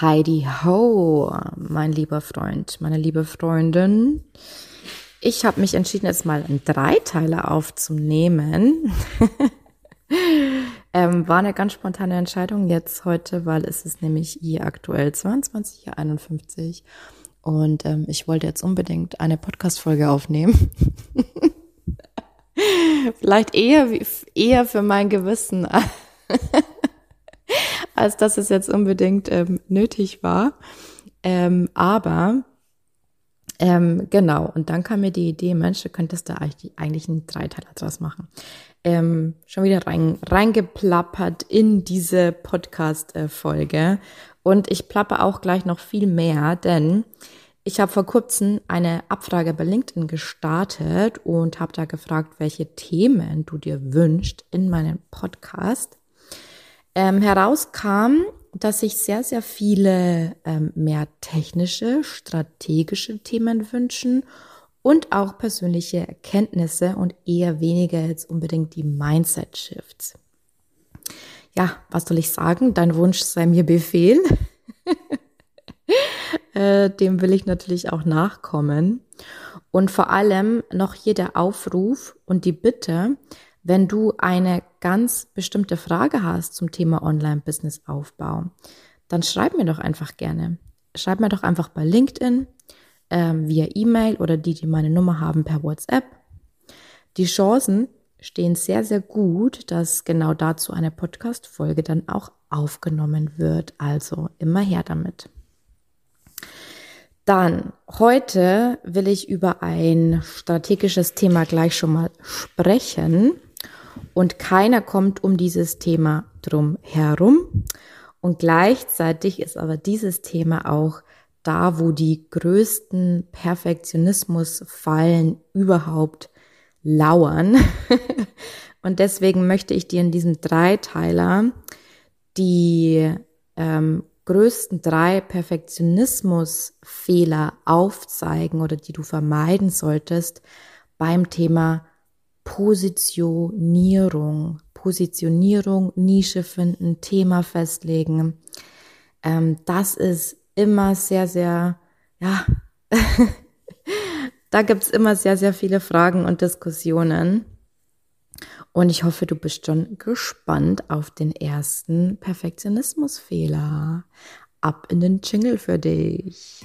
Heidi Ho, mein lieber Freund, meine liebe Freundin. Ich habe mich entschieden, jetzt mal einen Dreiteiler aufzunehmen. ähm, war eine ganz spontane Entscheidung jetzt heute, weil es ist nämlich hier aktuell 22.51 und ähm, ich wollte jetzt unbedingt eine Podcast-Folge aufnehmen. Vielleicht eher, eher für mein Gewissen als dass es jetzt unbedingt ähm, nötig war. Ähm, aber ähm, genau, und dann kam mir die Idee, Mensch, du könntest da eigentlich, eigentlich einen Dreiteiler draus machen. Ähm, schon wieder rein, reingeplappert in diese Podcast-Folge. Und ich plappe auch gleich noch viel mehr, denn ich habe vor kurzem eine Abfrage bei LinkedIn gestartet und habe da gefragt, welche Themen du dir wünschst in meinem Podcast ähm, herauskam, dass sich sehr, sehr viele ähm, mehr technische, strategische Themen wünschen und auch persönliche Erkenntnisse und eher weniger jetzt unbedingt die Mindset-Shifts. Ja, was soll ich sagen? Dein Wunsch sei mir Befehl. äh, dem will ich natürlich auch nachkommen. Und vor allem noch hier der Aufruf und die Bitte, wenn du eine ganz bestimmte Frage hast zum Thema Online-Business-Aufbau, dann schreib mir doch einfach gerne. Schreib mir doch einfach bei LinkedIn, ähm, via E-Mail oder die, die meine Nummer haben, per WhatsApp. Die Chancen stehen sehr, sehr gut, dass genau dazu eine Podcast-Folge dann auch aufgenommen wird. Also immer her damit. Dann, heute will ich über ein strategisches Thema gleich schon mal sprechen und keiner kommt um dieses Thema drum herum. Und gleichzeitig ist aber dieses Thema auch da, wo die größten Perfektionismusfallen überhaupt lauern. und deswegen möchte ich dir in diesem Dreiteiler die ähm, größten drei Perfektionismusfehler aufzeigen oder die du vermeiden solltest beim Thema Positionierung. Positionierung, Nische finden, Thema festlegen. Ähm, das ist immer sehr, sehr, ja, da gibt's immer sehr, sehr viele Fragen und Diskussionen. Und ich hoffe, du bist schon gespannt auf den ersten Perfektionismusfehler. Ab in den Jingle für dich.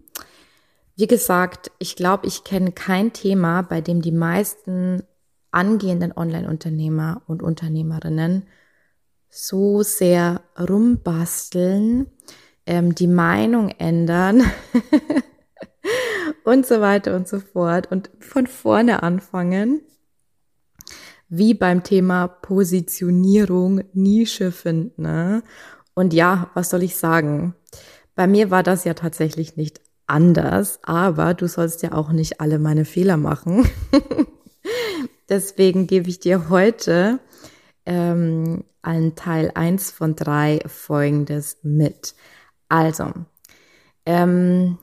Wie gesagt, ich glaube, ich kenne kein Thema, bei dem die meisten angehenden Online-Unternehmer und Unternehmerinnen so sehr rumbasteln, ähm, die Meinung ändern und so weiter und so fort und von vorne anfangen, wie beim Thema Positionierung, Nische finden. Ne? Und ja, was soll ich sagen? Bei mir war das ja tatsächlich nicht anders, aber du sollst ja auch nicht alle meine Fehler machen. Deswegen gebe ich dir heute ähm, einen Teil eins von drei Folgendes mit. Also, ähm,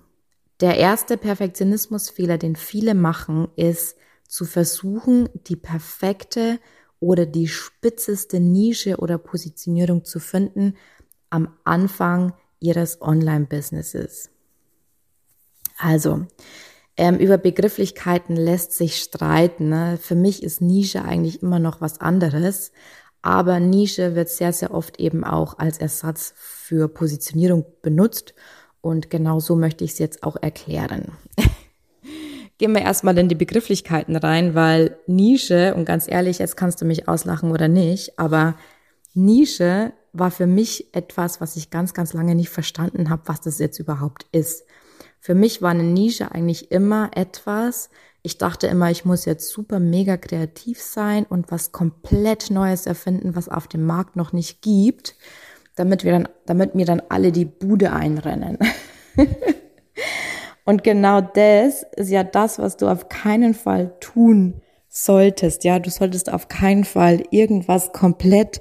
der erste Perfektionismusfehler, den viele machen, ist zu versuchen, die perfekte oder die spitzeste Nische oder Positionierung zu finden am Anfang ihres Online-Businesses. Also, ähm, über Begrifflichkeiten lässt sich streiten. Ne? Für mich ist Nische eigentlich immer noch was anderes. Aber Nische wird sehr, sehr oft eben auch als Ersatz für Positionierung benutzt. Und genau so möchte ich es jetzt auch erklären. Gehen wir erstmal in die Begrifflichkeiten rein, weil Nische, und ganz ehrlich, jetzt kannst du mich auslachen oder nicht, aber Nische war für mich etwas, was ich ganz, ganz lange nicht verstanden habe, was das jetzt überhaupt ist. Für mich war eine Nische eigentlich immer etwas, Ich dachte immer, ich muss jetzt super mega kreativ sein und was komplett Neues erfinden, was auf dem Markt noch nicht gibt, damit wir dann, damit mir dann alle die Bude einrennen. und genau das ist ja das, was du auf keinen Fall tun solltest. Ja, du solltest auf keinen Fall irgendwas komplett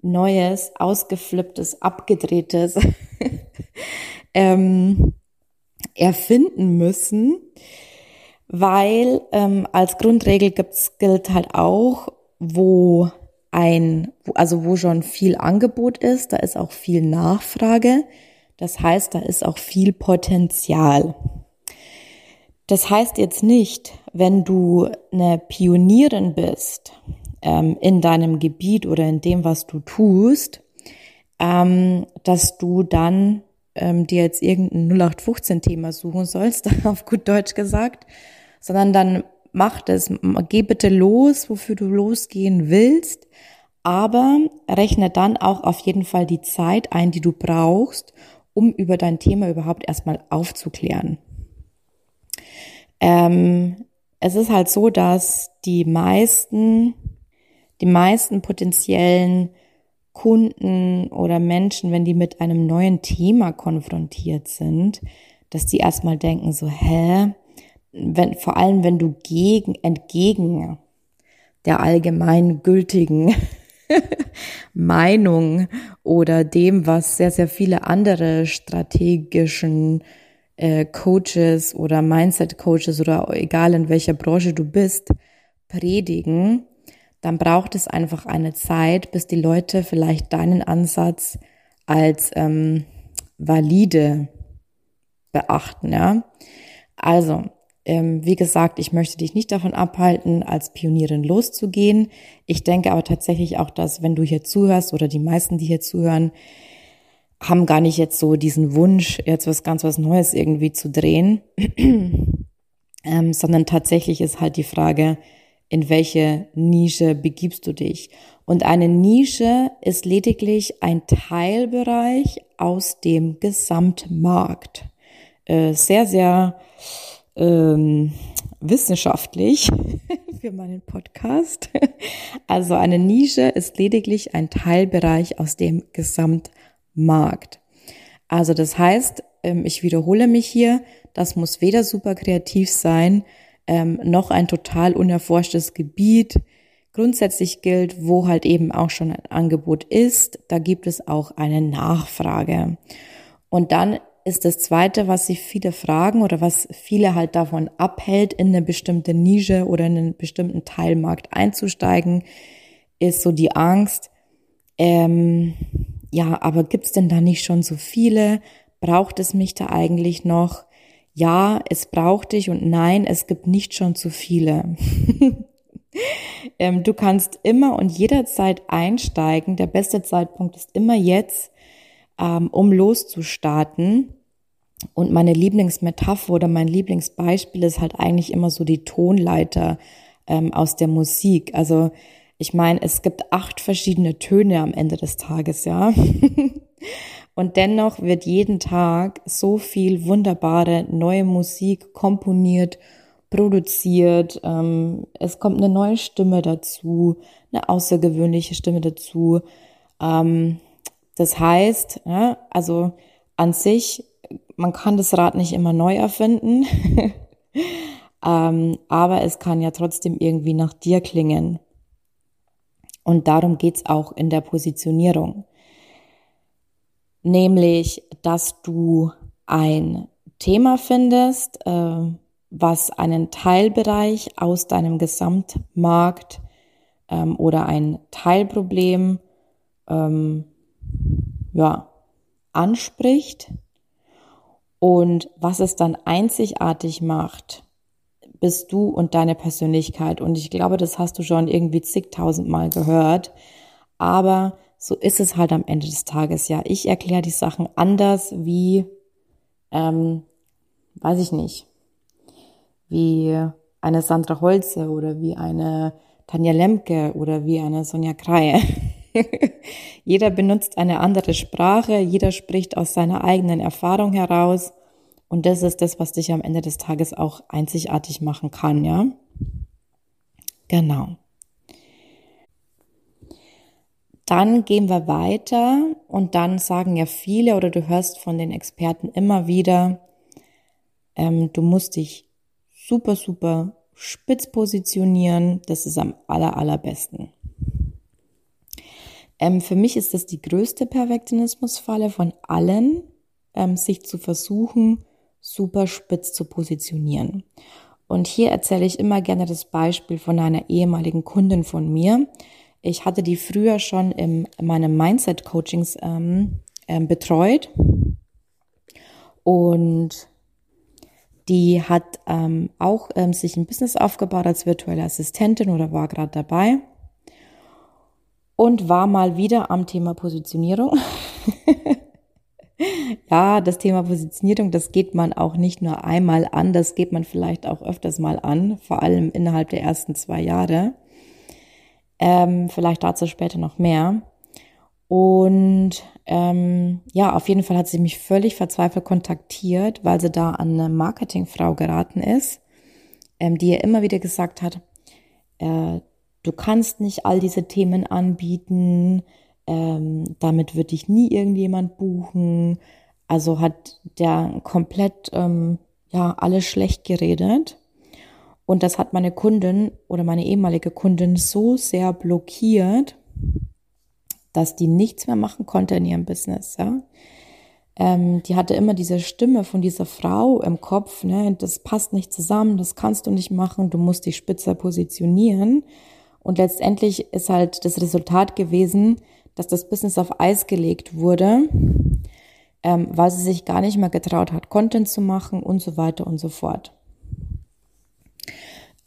Neues, ausgeflipptes, abgedrehtes ähm, erfinden müssen, weil ähm, als Grundregel gibt's, gilt halt auch, wo ein, also wo schon viel Angebot ist, da ist auch viel Nachfrage. Das heißt, da ist auch viel Potenzial. Das heißt jetzt nicht, wenn du eine Pionierin bist ähm, in deinem Gebiet oder in dem, was du tust, ähm, dass du dann ähm, dir jetzt irgendein 0815-Thema suchen sollst, auf gut Deutsch gesagt, sondern dann mach das, geh bitte los, wofür du losgehen willst, aber rechne dann auch auf jeden Fall die Zeit ein, die du brauchst, um über dein Thema überhaupt erstmal aufzuklären. Ähm, es ist halt so, dass die meisten, die meisten potenziellen Kunden oder Menschen, wenn die mit einem neuen Thema konfrontiert sind, dass die erstmal denken so, hä? Wenn, vor allem, wenn du gegen, entgegen der allgemein gültigen Meinung oder dem, was sehr, sehr viele andere strategischen äh, Coaches oder Mindset-Coaches oder egal in welcher Branche du bist, predigen, dann braucht es einfach eine Zeit, bis die Leute vielleicht deinen Ansatz als ähm, valide beachten. Ja? Also, ähm, wie gesagt, ich möchte dich nicht davon abhalten, als Pionierin loszugehen. Ich denke aber tatsächlich auch, dass wenn du hier zuhörst oder die meisten, die hier zuhören, haben gar nicht jetzt so diesen Wunsch, jetzt was ganz was Neues irgendwie zu drehen, ähm, sondern tatsächlich ist halt die Frage, in welche Nische begibst du dich. Und eine Nische ist lediglich ein Teilbereich aus dem Gesamtmarkt. Äh, sehr, sehr ähm, wissenschaftlich für meinen Podcast. Also eine Nische ist lediglich ein Teilbereich aus dem Gesamtmarkt. Also das heißt, ähm, ich wiederhole mich hier, das muss weder super kreativ sein, ähm, noch ein total unerforschtes Gebiet. Grundsätzlich gilt, wo halt eben auch schon ein Angebot ist, da gibt es auch eine Nachfrage. Und dann ist das Zweite, was sich viele fragen oder was viele halt davon abhält, in eine bestimmte Nische oder in einen bestimmten Teilmarkt einzusteigen, ist so die Angst, ähm, ja, aber gibt's denn da nicht schon so viele? Braucht es mich da eigentlich noch? Ja, es braucht dich und nein, es gibt nicht schon zu viele. ähm, du kannst immer und jederzeit einsteigen. Der beste Zeitpunkt ist immer jetzt, ähm, um loszustarten. Und meine Lieblingsmetapher oder mein Lieblingsbeispiel ist halt eigentlich immer so die Tonleiter ähm, aus der Musik. Also ich meine, es gibt acht verschiedene Töne am Ende des Tages, ja. Und dennoch wird jeden Tag so viel wunderbare neue Musik komponiert, produziert. Ähm, es kommt eine neue Stimme dazu, eine außergewöhnliche Stimme dazu. Ähm, das heißt, ja, also an sich, man kann das Rad nicht immer neu erfinden, ähm, aber es kann ja trotzdem irgendwie nach dir klingen. Und darum geht's auch in der Positionierung nämlich, dass du ein Thema findest, äh, was einen Teilbereich aus deinem Gesamtmarkt ähm, oder ein Teilproblem ähm, ja, anspricht und was es dann einzigartig macht, bist du und deine Persönlichkeit. Und ich glaube, das hast du schon irgendwie zigtausendmal gehört. Aber so ist es halt am Ende des Tages. Ja, ich erkläre die Sachen anders wie, ähm, weiß ich nicht, wie eine Sandra Holze oder wie eine Tanja Lemke oder wie eine Sonja Kreie. jeder benutzt eine andere Sprache, jeder spricht aus seiner eigenen Erfahrung heraus Und das ist das, was dich am Ende des Tages auch einzigartig machen kann, ja? Genau. Dann gehen wir weiter und dann sagen ja viele oder du hörst von den Experten immer wieder, ähm, du musst dich super, super spitz positionieren. Das ist am aller, allerbesten. Ähm, für mich ist das die größte Perfektionismusfalle von allen, ähm, sich zu versuchen, super spitz zu positionieren. Und hier erzähle ich immer gerne das Beispiel von einer ehemaligen Kundin von mir. Ich hatte die früher schon im, in meinem Mindset-Coachings ähm, ähm, betreut. Und die hat ähm, auch ähm, sich ein Business aufgebaut als virtuelle Assistentin oder war gerade dabei und war mal wieder am Thema Positionierung. ja, das Thema Positionierung, das geht man auch nicht nur einmal an, das geht man vielleicht auch öfters mal an, vor allem innerhalb der ersten zwei Jahre. Ähm, vielleicht dazu später noch mehr. Und ähm, ja, auf jeden Fall hat sie mich völlig verzweifelt kontaktiert, weil sie da an eine Marketingfrau geraten ist, ähm, die ihr immer wieder gesagt hat, äh, du kannst nicht all diese Themen anbieten, ähm, damit wird dich nie irgendjemand buchen. Also hat der komplett ähm, ja alles schlecht geredet. Und das hat meine Kundin oder meine ehemalige Kundin so sehr blockiert, dass die nichts mehr machen konnte in ihrem Business. Ja? Ähm, die hatte immer diese Stimme von dieser Frau im Kopf, ne? das passt nicht zusammen, das kannst du nicht machen, du musst dich spitzer positionieren. Und letztendlich ist halt das Resultat gewesen, dass das Business auf Eis gelegt wurde, ähm, weil sie sich gar nicht mehr getraut hat, Content zu machen und so weiter und so fort.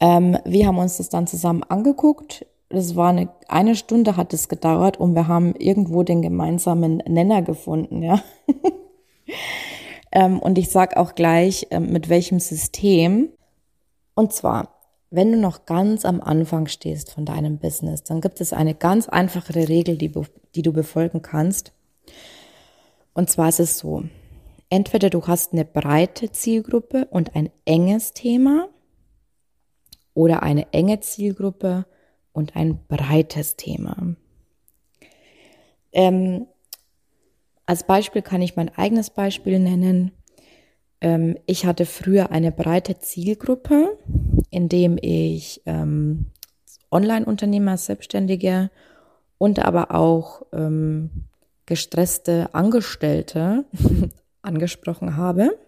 Ähm, wir haben uns das dann zusammen angeguckt. Das war eine, eine Stunde hat es gedauert und wir haben irgendwo den gemeinsamen Nenner gefunden, ja. ähm, und ich sag auch gleich, ähm, mit welchem System. Und zwar, wenn du noch ganz am Anfang stehst von deinem Business, dann gibt es eine ganz einfache Regel, die, die du befolgen kannst. Und zwar ist es so, entweder du hast eine breite Zielgruppe und ein enges Thema oder eine enge Zielgruppe und ein breites Thema. Ähm, als Beispiel kann ich mein eigenes Beispiel nennen. Ähm, ich hatte früher eine breite Zielgruppe, indem ich ähm, Online-Unternehmer, Selbstständige und aber auch ähm, gestresste Angestellte angesprochen habe.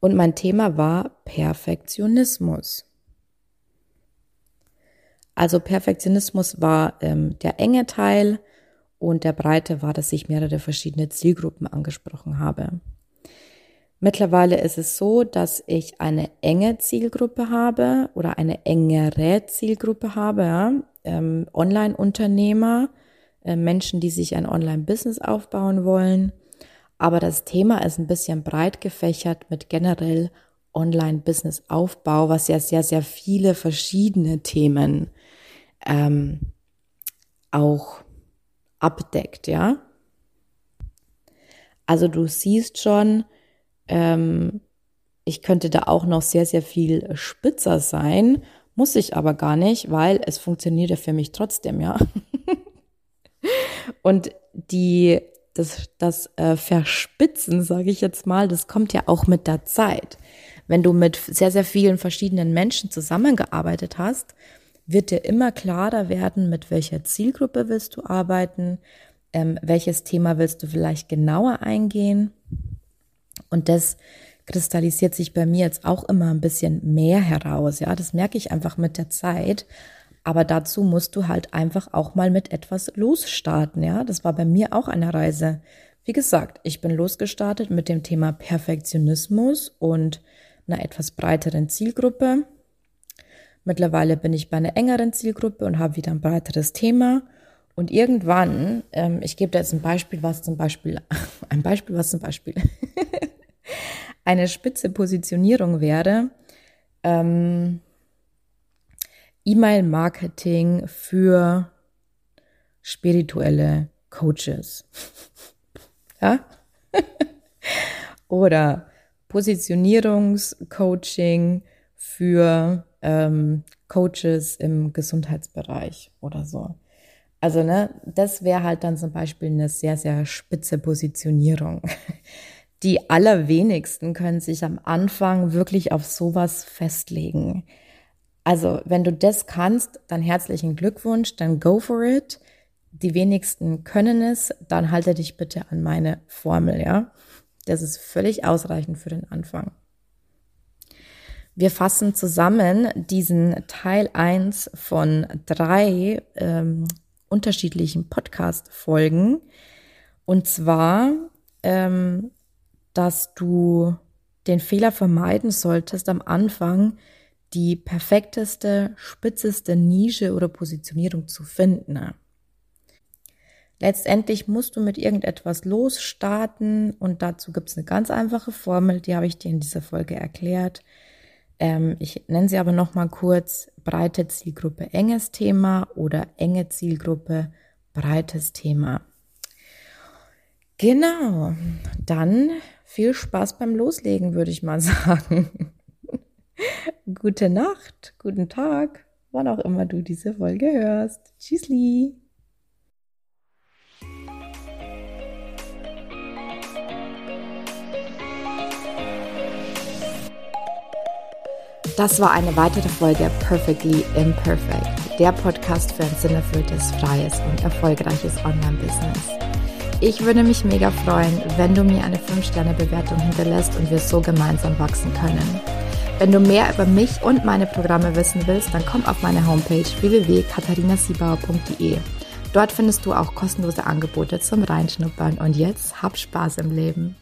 Und mein Thema war Perfektionismus. Also Perfektionismus war ähm, der enge Teil und der breite war, dass ich mehrere verschiedene Zielgruppen angesprochen habe. Mittlerweile ist es so, dass ich eine enge Zielgruppe habe oder eine engere Zielgruppe habe, ja? ähm, Online-Unternehmer, äh, Menschen, die sich ein Online-Business aufbauen wollen. Aber das Thema ist ein bisschen breit gefächert mit generell Online-Business-Aufbau, was ja sehr, sehr viele verschiedene Themen ähm, auch abdeckt, ja. Also du siehst schon, ähm, ich könnte da auch noch sehr, sehr viel spitzer sein, muss ich aber gar nicht, weil es funktioniert ja für mich trotzdem, ja. Und die, das, das äh, Verspitzen, sage ich jetzt mal, das kommt ja auch mit der Zeit. Wenn du mit sehr, sehr vielen verschiedenen Menschen zusammengearbeitet hast, wird dir immer klarer werden, mit welcher Zielgruppe willst du arbeiten, ähm, welches Thema willst du vielleicht genauer eingehen. Und das kristallisiert sich bei mir jetzt auch immer ein bisschen mehr heraus. Ja, das merke ich einfach mit der Zeit. Aber dazu musst du halt einfach auch mal mit etwas losstarten. Ja, das war bei mir auch eine Reise. Wie gesagt, ich bin losgestartet mit dem Thema Perfektionismus und einer etwas breiteren Zielgruppe. Mittlerweile bin ich bei einer engeren Zielgruppe und habe wieder ein breiteres Thema. Und irgendwann, ähm, ich gebe da jetzt ein Beispiel, was zum Beispiel, ein Beispiel, was zum Beispiel eine spitze Positionierung wäre, ähm, E-Mail-Marketing für spirituelle Coaches. ja? oder Positionierungscoaching für ähm, Coaches im Gesundheitsbereich oder so. Also, ne, das wäre halt dann zum Beispiel eine sehr, sehr spitze Positionierung. Die allerwenigsten können sich am Anfang wirklich auf sowas festlegen. Also, wenn du das kannst, dann herzlichen Glückwunsch, dann go for it. Die wenigsten können es, dann halte dich bitte an meine Formel, ja. Das ist völlig ausreichend für den Anfang. Wir fassen zusammen diesen Teil 1 von drei ähm, unterschiedlichen Podcast-Folgen. Und zwar, ähm, dass du den Fehler vermeiden solltest, am Anfang die perfekteste, spitzeste Nische oder Positionierung zu finden. Letztendlich musst du mit irgendetwas losstarten und dazu gibt es eine ganz einfache Formel, die habe ich dir in dieser Folge erklärt. Ähm, ich nenne sie aber nochmal kurz. Breite Zielgruppe, enges Thema oder enge Zielgruppe, breites Thema. Genau, dann viel Spaß beim Loslegen, würde ich mal sagen. Gute Nacht, guten Tag, wann auch immer du diese Folge hörst. Tschüssli. Das war eine weitere Folge Perfectly Imperfect, der Podcast für ein sinnerfülltes, freies und erfolgreiches Online-Business. Ich würde mich mega freuen, wenn du mir eine 5-Sterne-Bewertung hinterlässt und wir so gemeinsam wachsen können. Wenn du mehr über mich und meine Programme wissen willst, dann komm auf meine Homepage www.katharinasiebauer.de. Dort findest du auch kostenlose Angebote zum Reinschnuppern und jetzt hab Spaß im Leben.